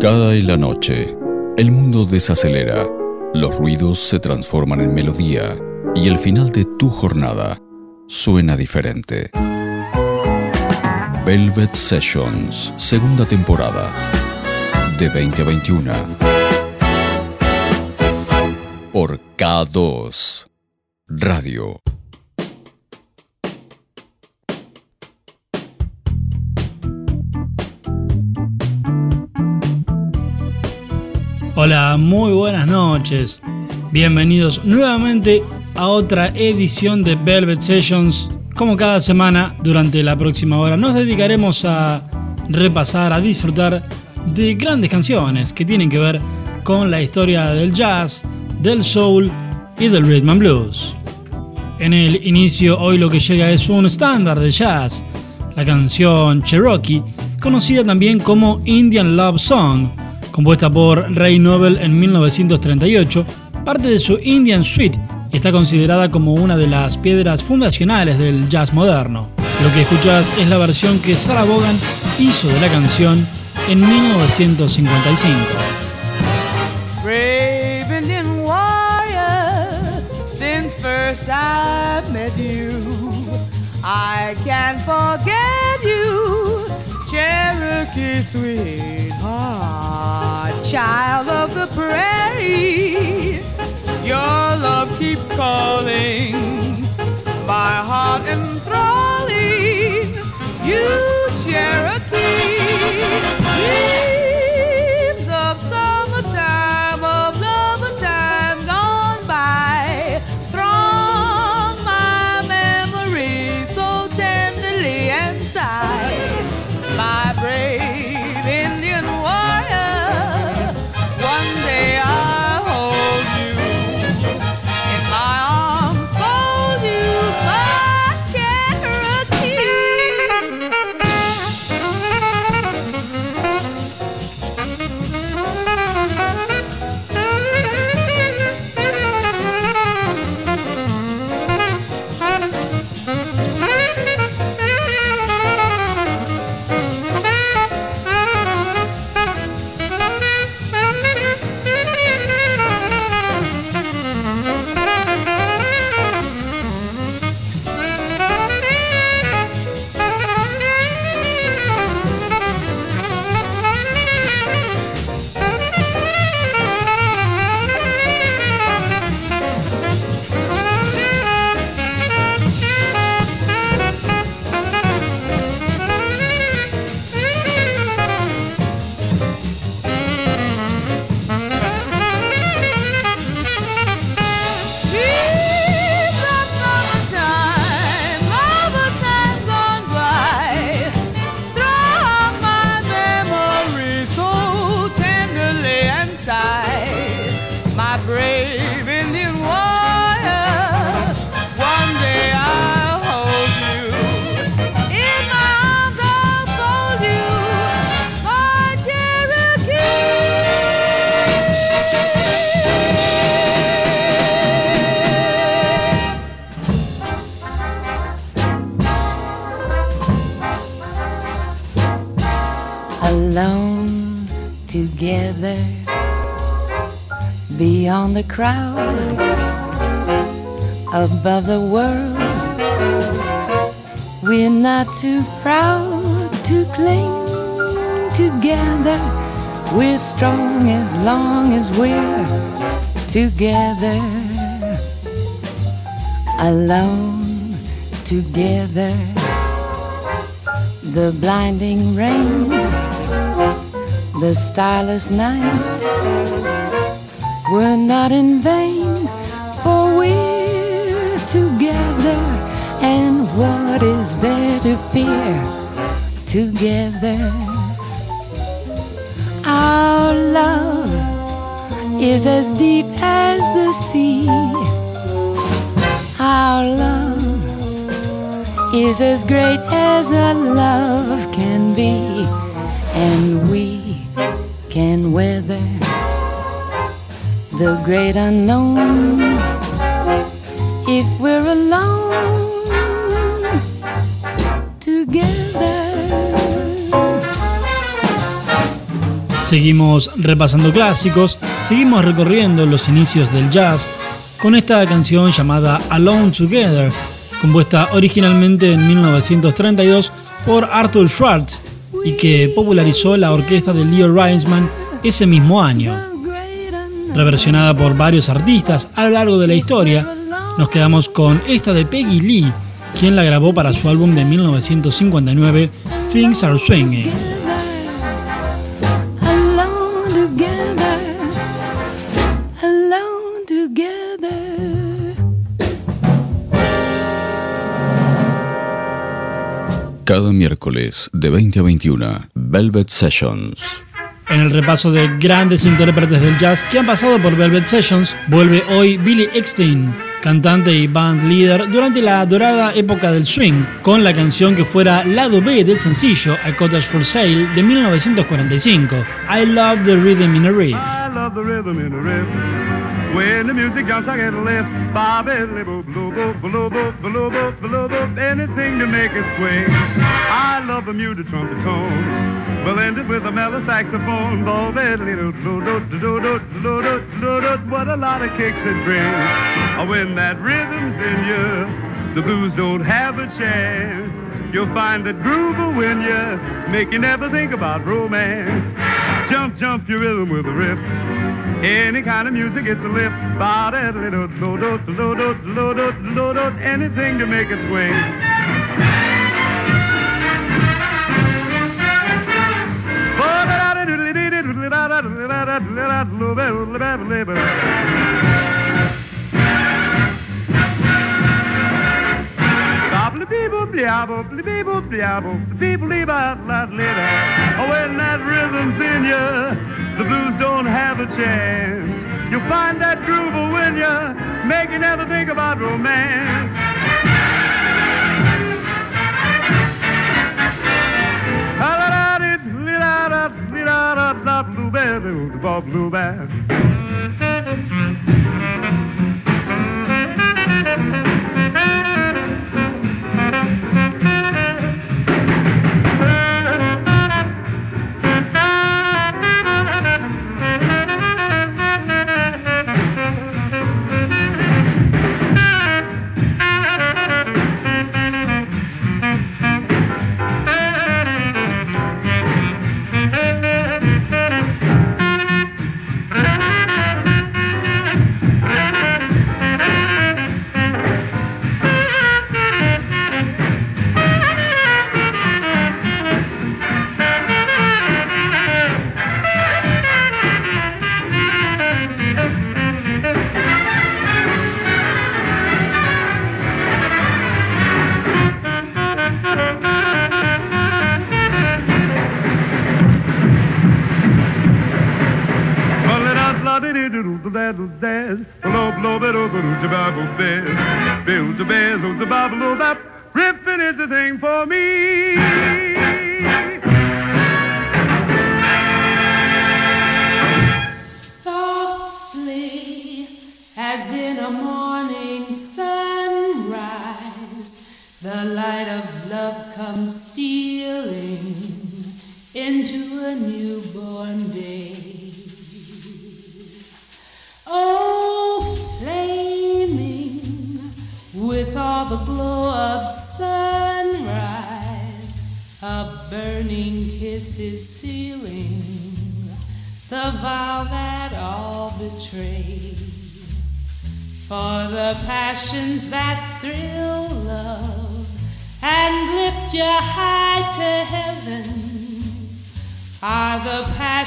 Cada y la noche, el mundo desacelera, los ruidos se transforman en melodía y el final de tu jornada suena diferente. Velvet Sessions, segunda temporada, de 2021. Por K2 Radio. Hola, muy buenas noches. Bienvenidos nuevamente a otra edición de Velvet Sessions. Como cada semana, durante la próxima hora nos dedicaremos a repasar, a disfrutar de grandes canciones que tienen que ver con la historia del jazz, del soul y del rhythm and blues. En el inicio, hoy lo que llega es un estándar de jazz, la canción Cherokee, conocida también como Indian Love Song compuesta por Ray Noble en 1938, parte de su Indian Suite está considerada como una de las piedras fundacionales del jazz moderno. Lo que escuchas es la versión que Sarah Vaughan hizo de la canción en 1955. I can't forget you, Cherokee sweetheart, child of the prairie. Your love keeps calling, my heart enthralling. You, Cherokee. The crowd above the world. We're not too proud to cling together. We're strong as long as we're together. Alone together. The blinding rain, the starless night were not in vain, for we're together, and what is there to fear together? Our love is as deep as the sea. Our love is as great as a love can be, and we can weather the great unknown. If we're alone together, Seguimos repasando clásicos, seguimos recorriendo los inicios del jazz con esta canción llamada Alone Together, compuesta originalmente en 1932 por Arthur Schwartz y que popularizó la orquesta de Leo Reisman ese mismo año. Reversionada por varios artistas a lo largo de la historia, nos quedamos con esta de Peggy Lee, quien la grabó para su álbum de 1959, Things Are Swinging. Cada miércoles de 20 a 21, Velvet Sessions. En el repaso de grandes intérpretes del jazz que han pasado por Velvet Sessions, vuelve hoy Billy Eckstein, cantante y band leader durante la dorada época del swing, con la canción que fuera lado B del sencillo A Cottage for Sale de 1945, I Love the Rhythm in a Riff. When the music jumps, I get a lift. Bobby, blue, blue, blue, blue, blue, blue, blue, blue, anything to make it swing. I love the muted trumpet tone, blended with a mellow saxophone. Bobby, little, do, do, do, do, do, do, do, what a lot of kicks it brings. When that rhythm's in you, the blues don't have a chance. You'll find that groove will win you, make you never think about romance. Jump, jump your rhythm with a rip. Any kind of music, it's a lift. Ba da da da da da da da da da anything to make it swing. Ba da da da da da da da da da da da da da da When that rhythm's in you the blues don't have a chance. You'll find that groove will win you, make you never think about romance. Bluebell,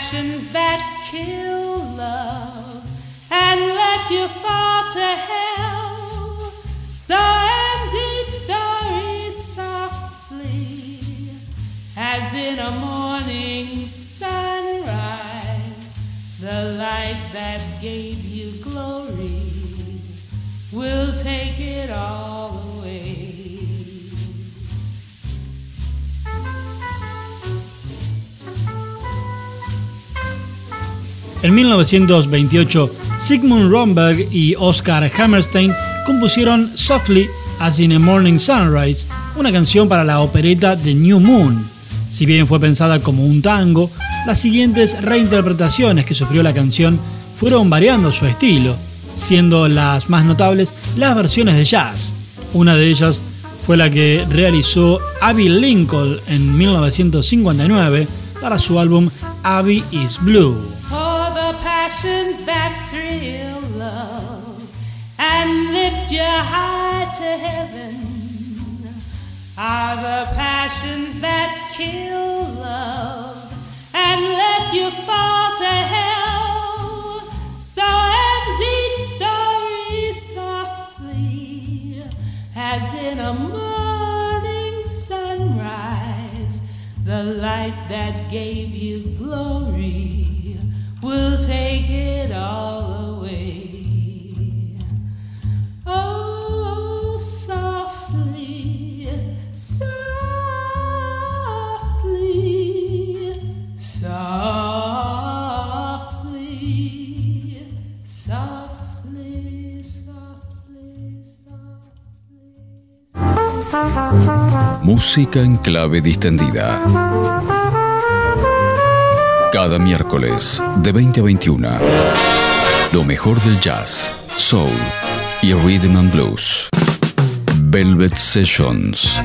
passions that kill love and let you fall to hell. So ends each story softly, as in a morning sunrise, the light that gave you glory will take it all away. En 1928, Sigmund Romberg y Oscar Hammerstein compusieron Softly as in a Morning Sunrise, una canción para la opereta The New Moon. Si bien fue pensada como un tango, las siguientes reinterpretaciones que sufrió la canción fueron variando su estilo, siendo las más notables las versiones de jazz. Una de ellas fue la que realizó Abby Lincoln en 1959 para su álbum Abby is Blue. And lift you high to heaven are the passions that kill love and let you fall to hell. So ends each story softly, as in a morning sunrise. The light that gave you glory will take it all away. Música en clave distendida. Cada miércoles de 20 a 21. Lo mejor del jazz, soul y rhythm and blues. Velvet Sessions.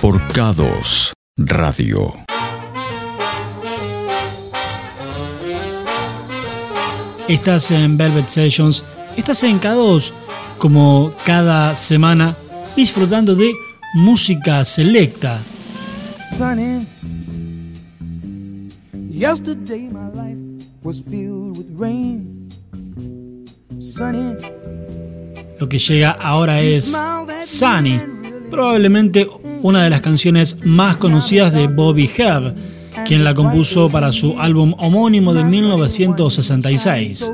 Por K2 Radio. Estás en Velvet Sessions. Estás en K2 como cada semana disfrutando de música selecta. Sunny. Yesterday my life was filled with rain. Sunny. Lo que llega ahora es Sunny, probablemente una de las canciones más conocidas de Bobby Hebb, quien la compuso para su álbum homónimo de 1966.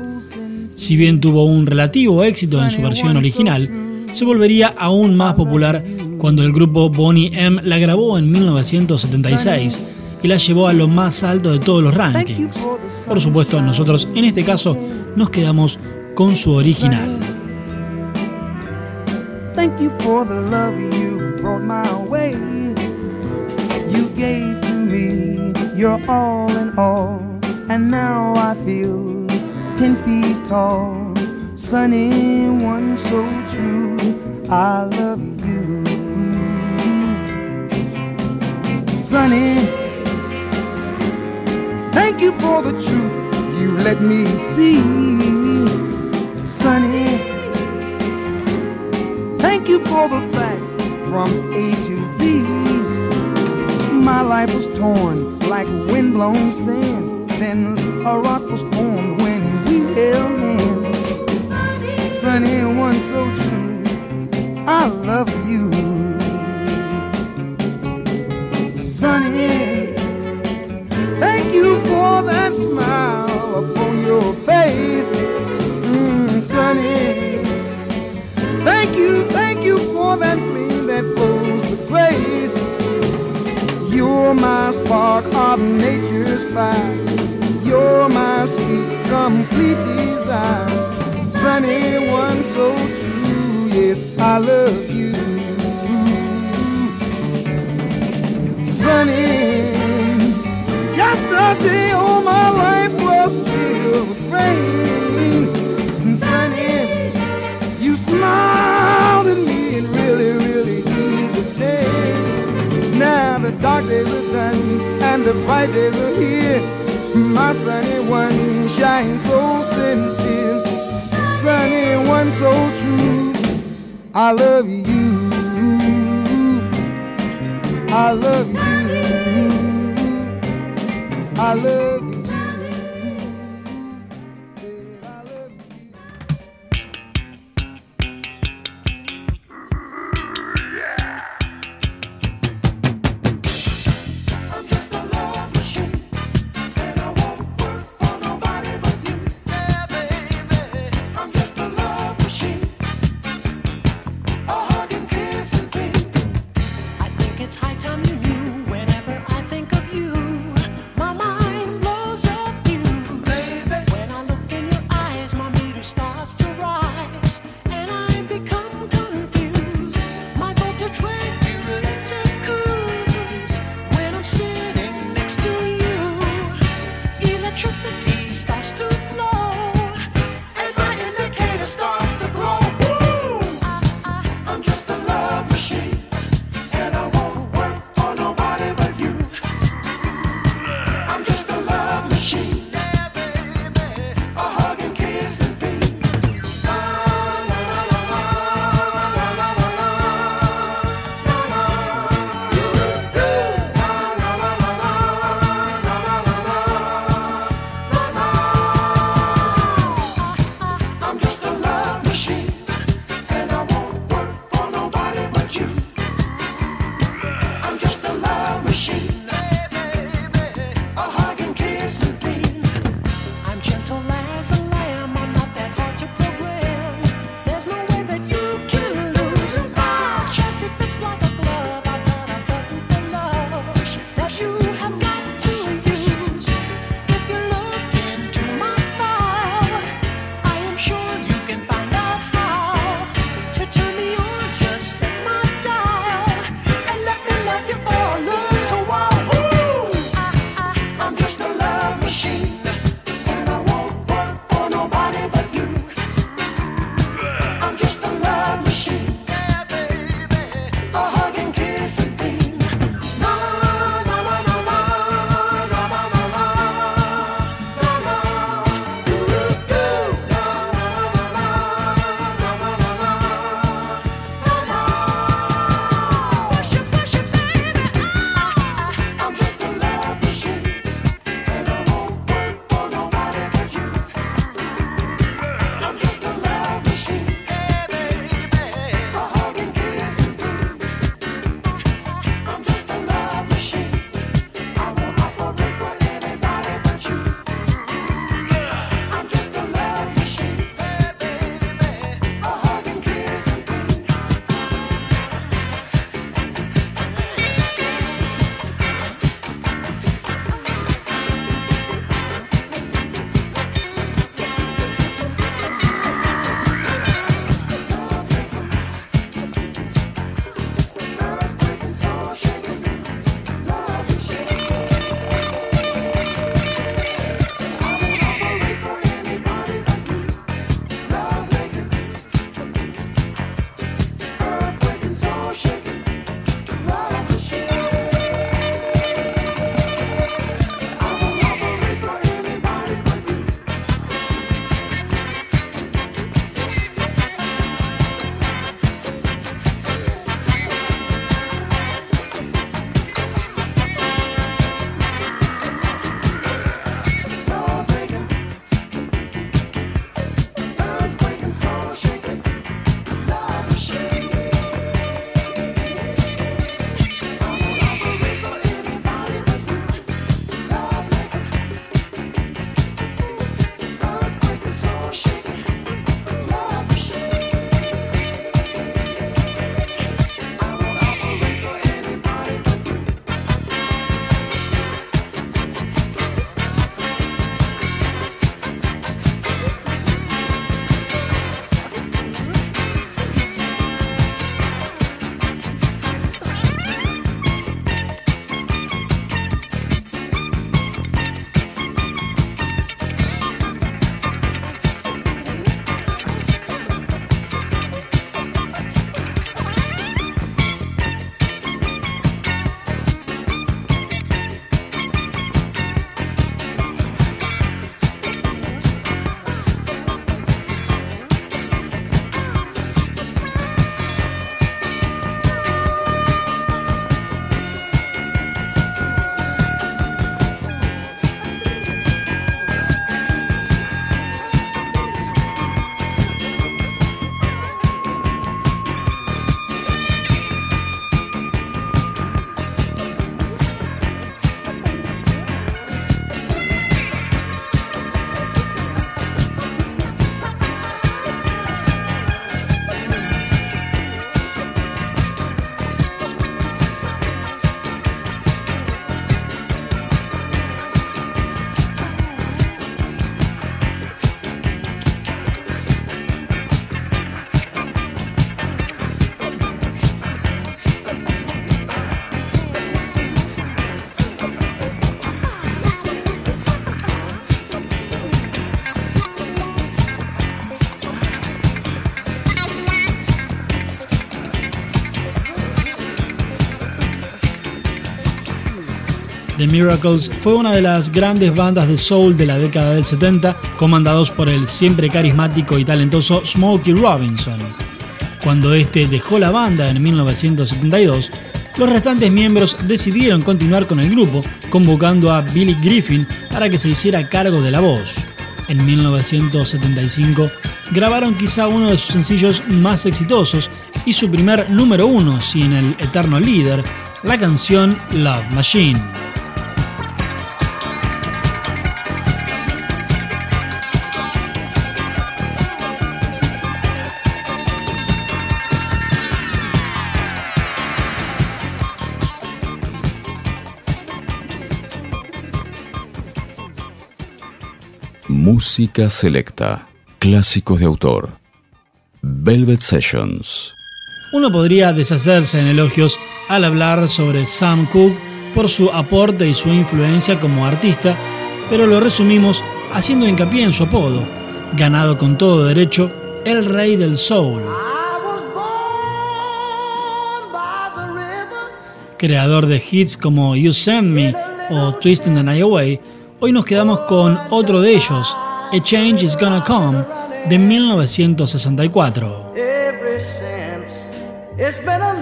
Si bien tuvo un relativo éxito en su versión original, se volvería aún más popular cuando el grupo Bonnie M la grabó en 1976 y la llevó a lo más alto de todos los rankings. Por supuesto, nosotros en este caso nos quedamos con su original. Thank you for the love you brought my way. You gave to me your all in all, and now I feel ten feet tall. Sunny one so true, I love you. Sunny, thank you for the truth you let me see. Sunny, thank you for the facts from A to Z. My life was torn like windblown sand, then a rock was formed when we held hands sunny one so true. I love you. Face. Mm, sunny, thank you, thank you for that gleam that flows with grace. You're my spark of nature's fire. You're my sweet, complete desire sunny one so true. Yes, I love you. Sunny, yesterday all my life rain. Sunny, you smiled at me and really, really eased the. Now the dark days are done and the bright days are here. My sunny one shines so sincere sunny one so true. I love you. I love you. I love The Miracles fue una de las grandes bandas de soul de la década del 70, comandados por el siempre carismático y talentoso Smokey Robinson. Cuando este dejó la banda en 1972, los restantes miembros decidieron continuar con el grupo, convocando a Billy Griffin para que se hiciera cargo de la voz. En 1975 grabaron quizá uno de sus sencillos más exitosos y su primer número uno sin el eterno líder, la canción Love Machine. Música selecta. Clásicos de autor. Velvet Sessions. Uno podría deshacerse en elogios al hablar sobre Sam Cooke por su aporte y su influencia como artista, pero lo resumimos haciendo hincapié en su apodo, ganado con todo derecho, el rey del soul. Creador de hits como You Send Me o Twisting the Night Away, hoy nos quedamos con otro de ellos, A Change Is Gonna Come, de 1964. It's been a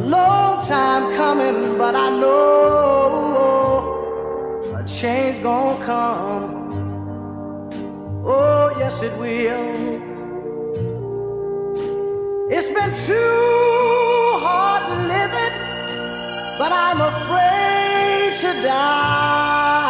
long, time coming, but I know a change gonna come. Oh, yes, it will. It's been too hard living, but I'm afraid to die.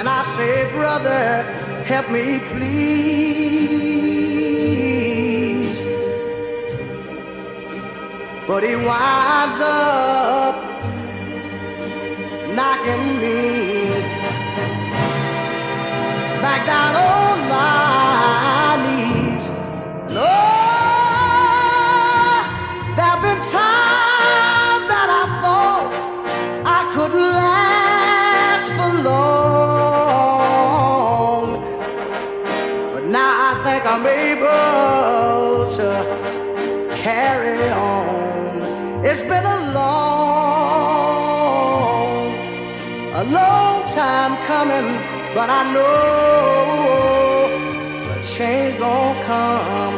And I say, brother, help me please. But he winds up knocking me back down oh, but I know a change gonna come.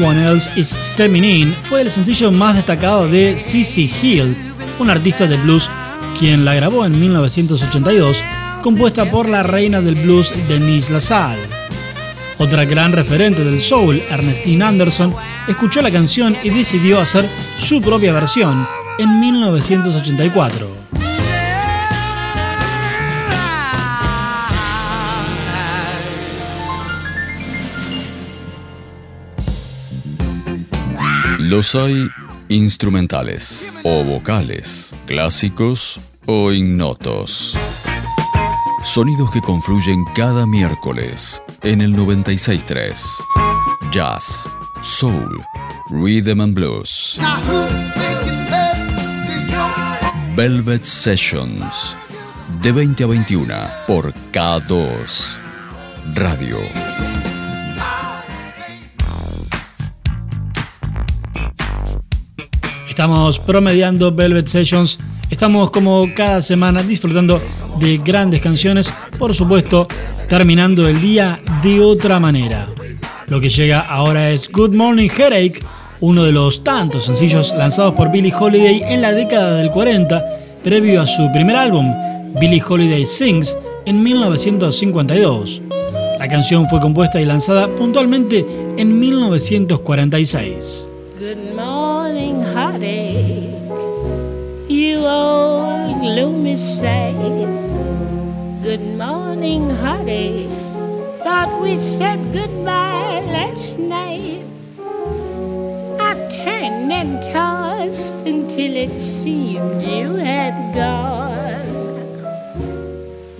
Someone Else is Stepping In fue el sencillo más destacado de Cissy Hill, un artista de blues quien la grabó en 1982, compuesta por la reina del blues Denise LaSalle. Otra gran referente del soul, Ernestine Anderson, escuchó la canción y decidió hacer su propia versión en 1984. Los hay instrumentales o vocales, clásicos o ignotos. Sonidos que confluyen cada miércoles en el 963. Jazz, soul, rhythm and blues. Velvet Sessions. De 20 a 21 por K2 Radio. Estamos promediando Velvet Sessions. Estamos como cada semana disfrutando de grandes canciones, por supuesto, terminando el día de otra manera. Lo que llega ahora es Good Morning Headache, uno de los tantos sencillos lanzados por Billie Holiday en la década del 40, previo a su primer álbum, Billie Holiday Sings, en 1952. La canción fue compuesta y lanzada puntualmente en 1946. Old gloomy sight. Good morning, heartache. Thought we said goodbye last night. I turned and tossed until it seemed you had gone.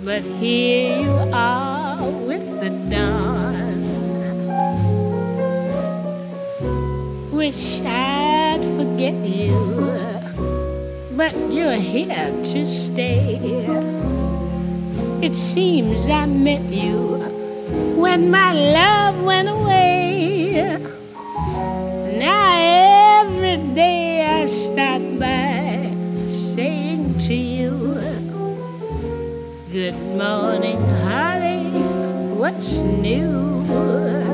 But here you are with the dawn. Wish I'd forget you, but you're here to stay. It seems I met you when my love went away. Now every day I stop by saying to you, Good morning, heartache, what's new?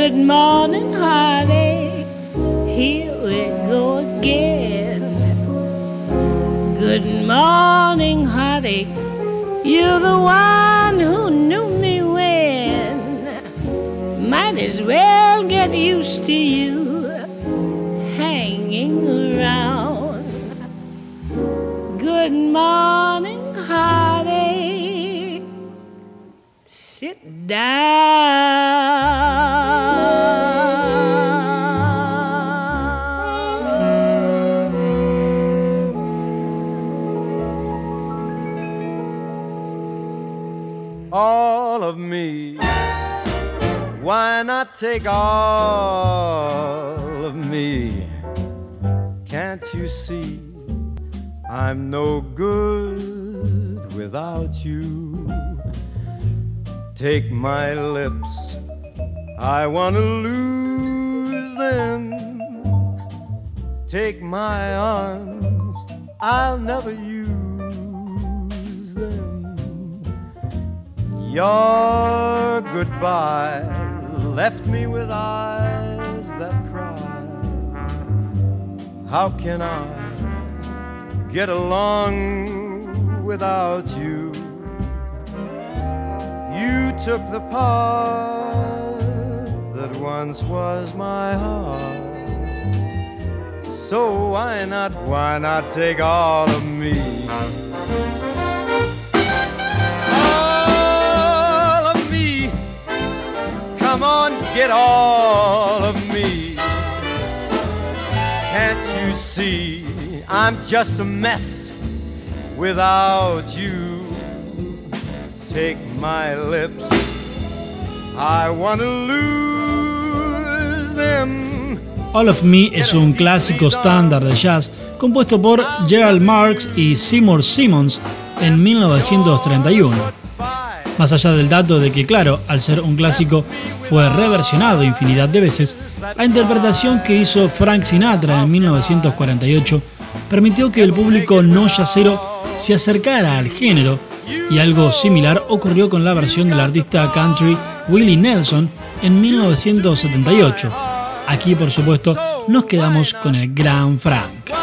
Good morning, heartache. Here we go again. Good morning, heartache. You're the one who knew me when. Might as well get used to you hanging around. Good morning, heartache. Sit down. Why not take all of me? Can't you see I'm no good without you? Take my lips, I want to lose them. Take my arms, I'll never use them. Your goodbye left me with eyes that cry. How can I get along without you? You took the part that once was my heart. So why not, why not take all of me? Come on, get all of me. Can't you see I'm just a mess without you? Take my lips, I want to lose them. All of Me es un clásico estándar de jazz compuesto por Gerald Marks y Seymour Simmons en 1931. Más allá del dato de que, claro, al ser un clásico fue reversionado infinidad de veces, la interpretación que hizo Frank Sinatra en 1948 permitió que el público no yacero se acercara al género y algo similar ocurrió con la versión del artista country Willie Nelson en 1978. Aquí, por supuesto, nos quedamos con el gran Frank.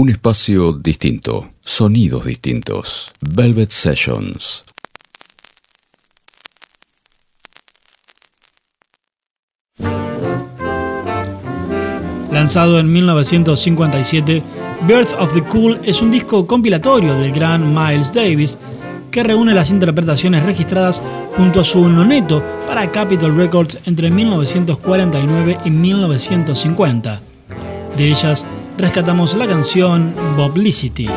Un espacio distinto, sonidos distintos. Velvet Sessions. Lanzado en 1957, Birth of the Cool es un disco compilatorio del gran Miles Davis que reúne las interpretaciones registradas junto a su noneto para Capitol Records entre 1949 y 1950. De ellas rescatamos la canción Publicity.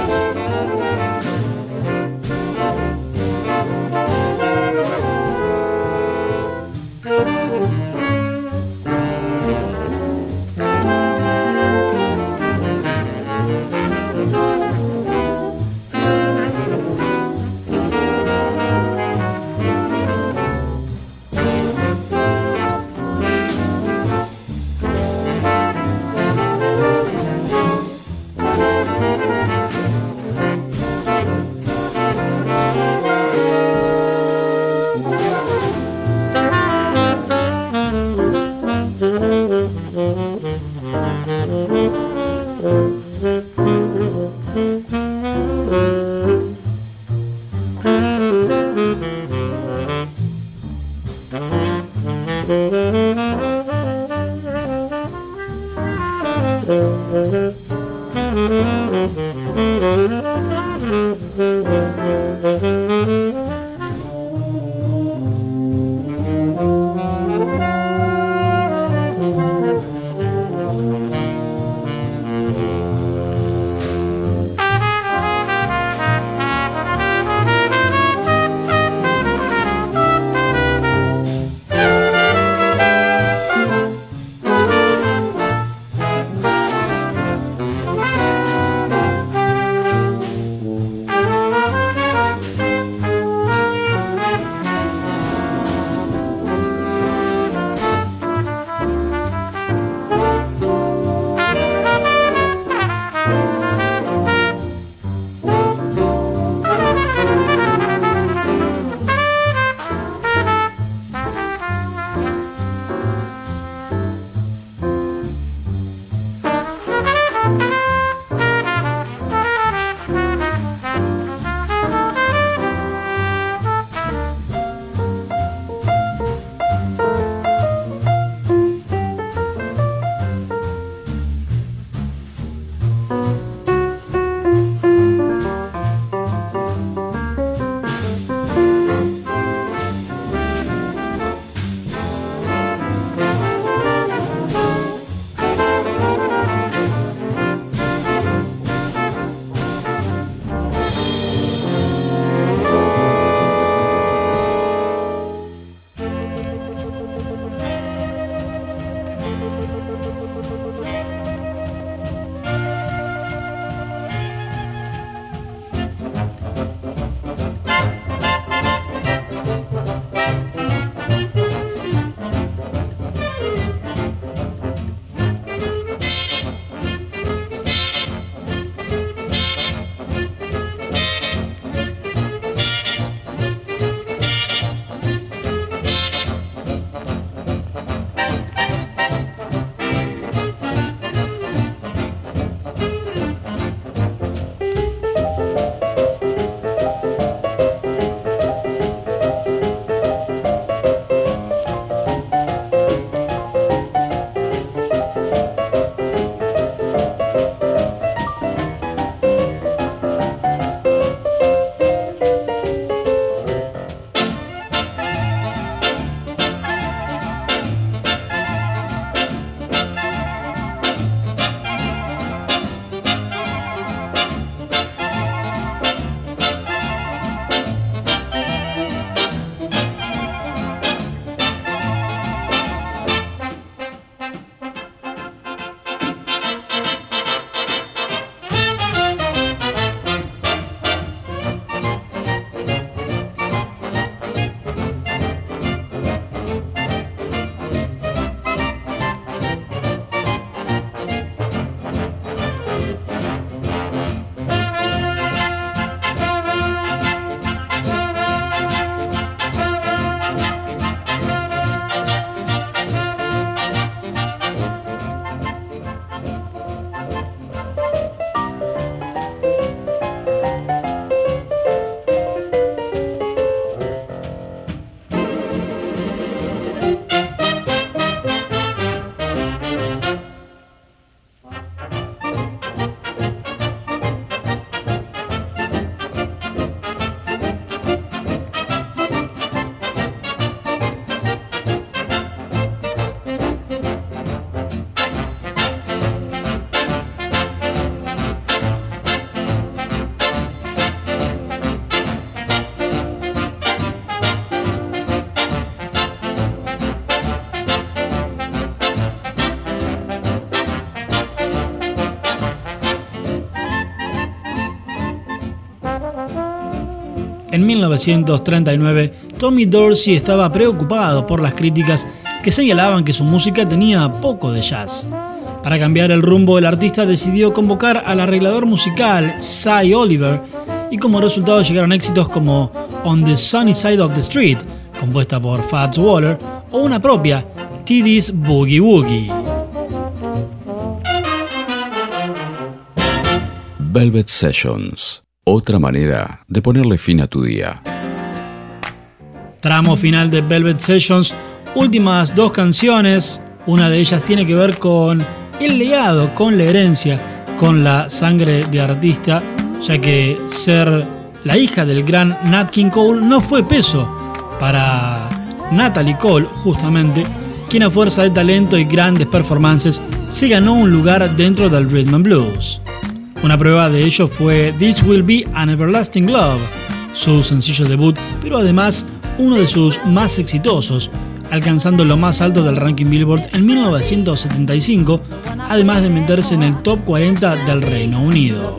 1939, Tommy Dorsey estaba preocupado por las críticas que señalaban que su música tenía poco de jazz. Para cambiar el rumbo, el artista decidió convocar al arreglador musical Cy Oliver y como resultado llegaron éxitos como On the Sunny Side of the Street, compuesta por Fats Waller, o una propia, TD's Boogie Woogie. Velvet Sessions. Otra manera de ponerle fin a tu día. Tramo final de Velvet Sessions, últimas dos canciones, una de ellas tiene que ver con el legado, con la herencia, con la sangre de artista, ya que ser la hija del gran Nat King Cole no fue peso para Natalie Cole, justamente, quien a fuerza de talento y grandes performances se ganó un lugar dentro del rhythm blues. Una prueba de ello fue This Will Be an Everlasting Love, su sencillo debut, pero además uno de sus más exitosos, alcanzando lo más alto del ranking Billboard en 1975, además de meterse en el top 40 del Reino Unido.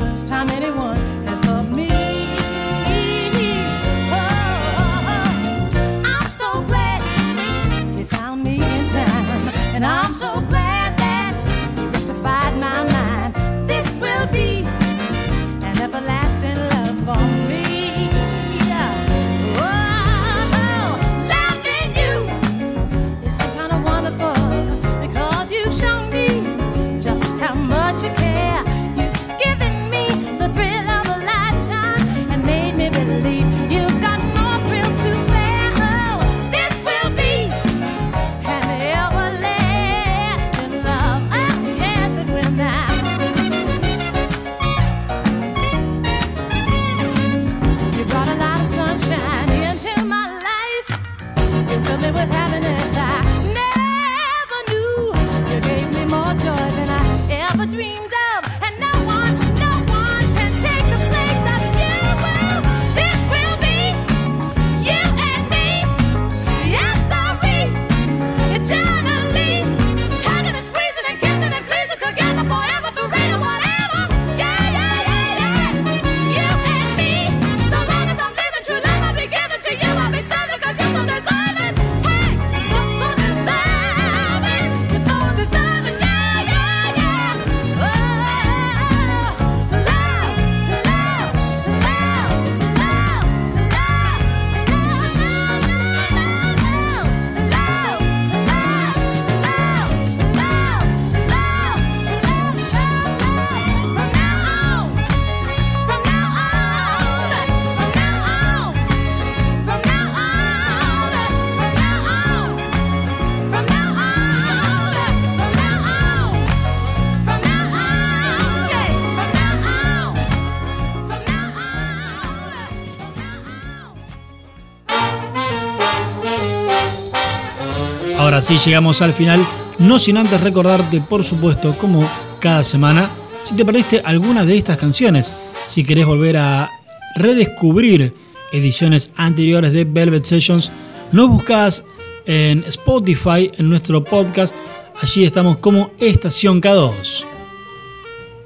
Ahora sí, llegamos al final, no sin antes recordarte, por supuesto, como cada semana, si te perdiste alguna de estas canciones, si querés volver a redescubrir ediciones anteriores de Velvet Sessions, nos buscas en Spotify, en nuestro podcast, allí estamos como Estación K2.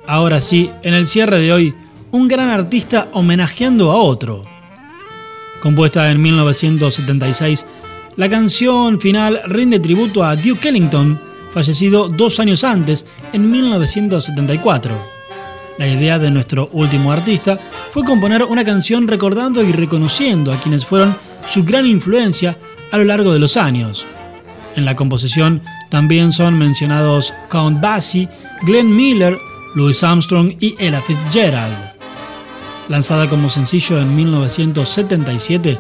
Ahora sí, en el cierre de hoy, un gran artista homenajeando a otro. Compuesta en 1976, la canción final rinde tributo a Duke Ellington, fallecido dos años antes, en 1974. La idea de nuestro último artista fue componer una canción recordando y reconociendo a quienes fueron su gran influencia a lo largo de los años. En la composición también son mencionados Count Basie, Glenn Miller, Louis Armstrong y Ella Fitzgerald. Lanzada como sencillo en 1977,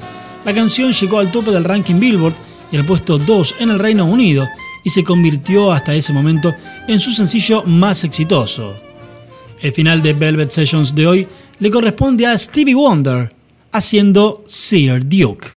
la canción llegó al tope del ranking Billboard y al puesto 2 en el Reino Unido y se convirtió hasta ese momento en su sencillo más exitoso. El final de Velvet Sessions de hoy le corresponde a Stevie Wonder, haciendo Sir Duke.